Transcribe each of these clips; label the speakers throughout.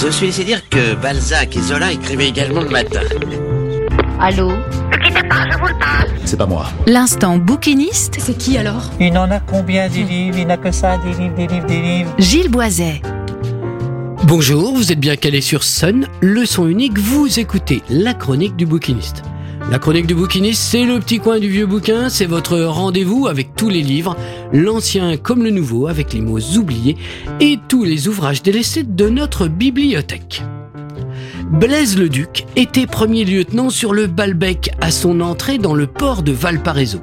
Speaker 1: Je suis laissé dire que Balzac et Zola écrivaient également le matin.
Speaker 2: Allô
Speaker 3: C'est pas moi.
Speaker 4: L'instant bouquiniste,
Speaker 2: C'est qui alors
Speaker 5: Il en a combien des livres Il n'a que ça, des livres, des livres, des livres.
Speaker 4: Gilles Boiset.
Speaker 6: Bonjour, vous êtes bien calé sur Sun, le son unique, vous écoutez la chronique du bouquiniste. La chronique du bouquiniste, c'est le petit coin du vieux bouquin, c'est votre rendez-vous avec tous les livres, l'ancien comme le nouveau, avec les mots oubliés et tous les ouvrages délaissés de notre bibliothèque. Blaise le Duc était premier lieutenant sur le Balbec à son entrée dans le port de Valparaiso.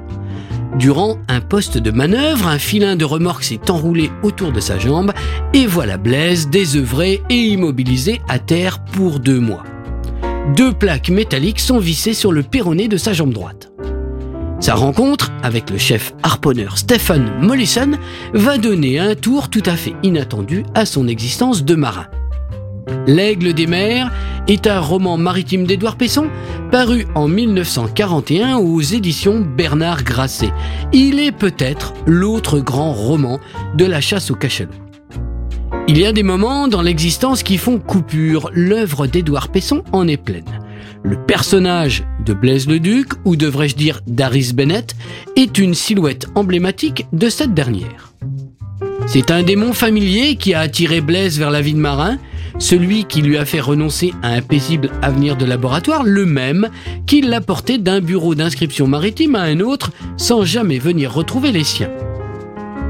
Speaker 6: Durant un poste de manœuvre, un filin de remorque s'est enroulé autour de sa jambe et voilà Blaise désœuvré et immobilisé à terre pour deux mois. Deux plaques métalliques sont vissées sur le péroné de sa jambe droite. Sa rencontre avec le chef harponneur Stephen Mollison va donner un tour tout à fait inattendu à son existence de marin. L'Aigle des mers est un roman maritime d'Édouard Pesson paru en 1941 aux éditions Bernard Grasset. Il est peut-être l'autre grand roman de la chasse au cachalot. Il y a des moments dans l'existence qui font coupure. L'œuvre d'Édouard Pesson en est pleine. Le personnage de Blaise le Duc, ou devrais-je dire d'Aris Bennett, est une silhouette emblématique de cette dernière. C'est un démon familier qui a attiré Blaise vers la vie de marin, celui qui lui a fait renoncer à un paisible avenir de laboratoire, le même qui l'a porté d'un bureau d'inscription maritime à un autre sans jamais venir retrouver les siens.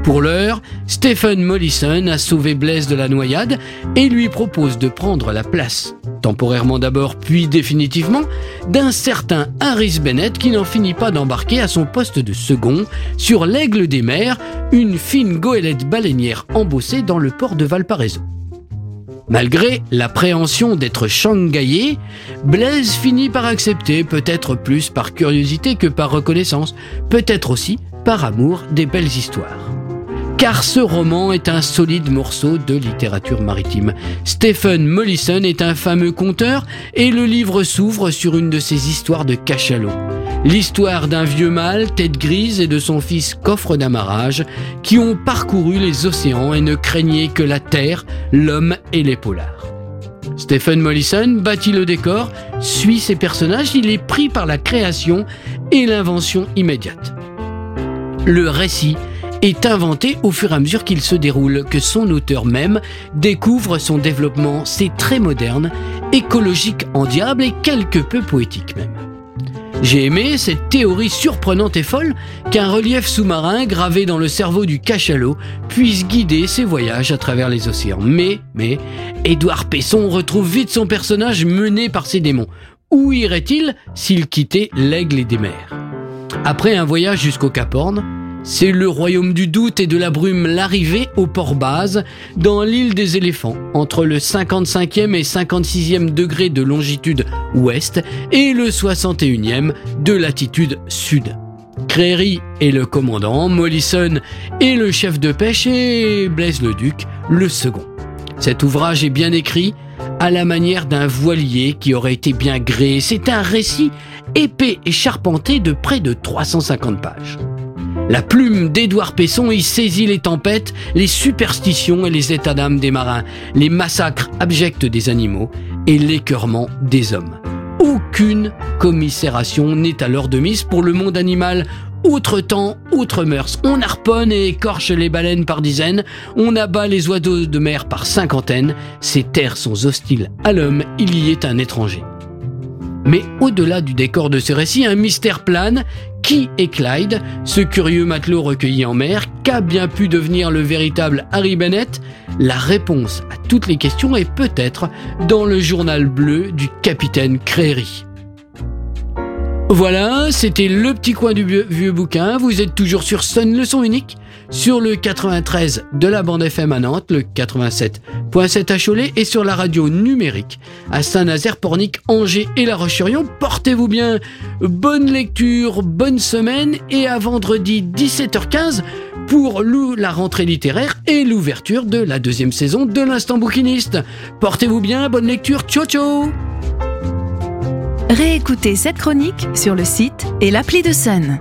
Speaker 6: Pour l'heure, Stephen Mollison a sauvé Blaise de la noyade et lui propose de prendre la place, temporairement d'abord puis définitivement, d'un certain Harris Bennett qui n'en finit pas d'embarquer à son poste de second sur l'Aigle des mers, une fine goélette baleinière embossée dans le port de Valparaiso. Malgré l'appréhension d'être shanghaillé, Blaise finit par accepter, peut-être plus par curiosité que par reconnaissance, peut-être aussi par amour des belles histoires. Car ce roman est un solide morceau de littérature maritime. Stephen Mollison est un fameux conteur et le livre s'ouvre sur une de ses histoires de cachalot. L'histoire d'un vieux mâle, tête grise, et de son fils coffre d'amarrage, qui ont parcouru les océans et ne craignaient que la terre, l'homme et les polars. Stephen Mollison bâtit le décor, suit ses personnages, il est pris par la création et l'invention immédiate. Le récit est inventé au fur et à mesure qu'il se déroule, que son auteur même découvre son développement. C'est très moderne, écologique en diable et quelque peu poétique même. J'ai aimé cette théorie surprenante et folle qu'un relief sous-marin gravé dans le cerveau du cachalot puisse guider ses voyages à travers les océans. Mais, mais, Édouard Pesson retrouve vite son personnage mené par ses démons. Où irait-il s'il quittait l'aigle et des mers? Après un voyage jusqu'au Cap Horn, c'est le royaume du doute et de la brume l'arrivée au port base, dans l'île des éléphants, entre le 55e et 56e degré de longitude ouest et le 61e de latitude sud. Créry est le commandant, Mollison est le chef de pêche et Blaise le Duc le second. Cet ouvrage est bien écrit, à la manière d'un voilier qui aurait été bien gréé. C'est un récit épais et charpenté de près de 350 pages. La plume d'Édouard Pesson y saisit les tempêtes, les superstitions et les états d'âme des marins, les massacres abjects des animaux et l'écœurement des hommes. Aucune commisération n'est alors de mise pour le monde animal. Outre temps, outre mœurs, on harponne et écorche les baleines par dizaines, on abat les oiseaux de mer par cinquantaines, ces terres sont hostiles à l'homme, il y est un étranger. Mais au-delà du décor de ce récit, un mystère plane. Qui est Clyde, ce curieux matelot recueilli en mer Qu'a bien pu devenir le véritable Harry Bennett? La réponse à toutes les questions est peut-être dans le journal bleu du capitaine Créry. Voilà, c'était le petit coin du vieux, bouquin. Vous êtes toujours sur Sun Leçon Unique, sur le 93 de la bande FM à Nantes, le 87.7 à Cholet et sur la radio numérique à Saint-Nazaire, Pornic, Angers et La Roche-sur-Yon. Portez-vous bien, bonne lecture, bonne semaine et à vendredi 17h15 pour la rentrée littéraire et l'ouverture de la deuxième saison de l'Instant Bouquiniste. Portez-vous bien, bonne lecture, ciao ciao
Speaker 4: Réécoutez cette chronique sur le site et l'appli de Sun.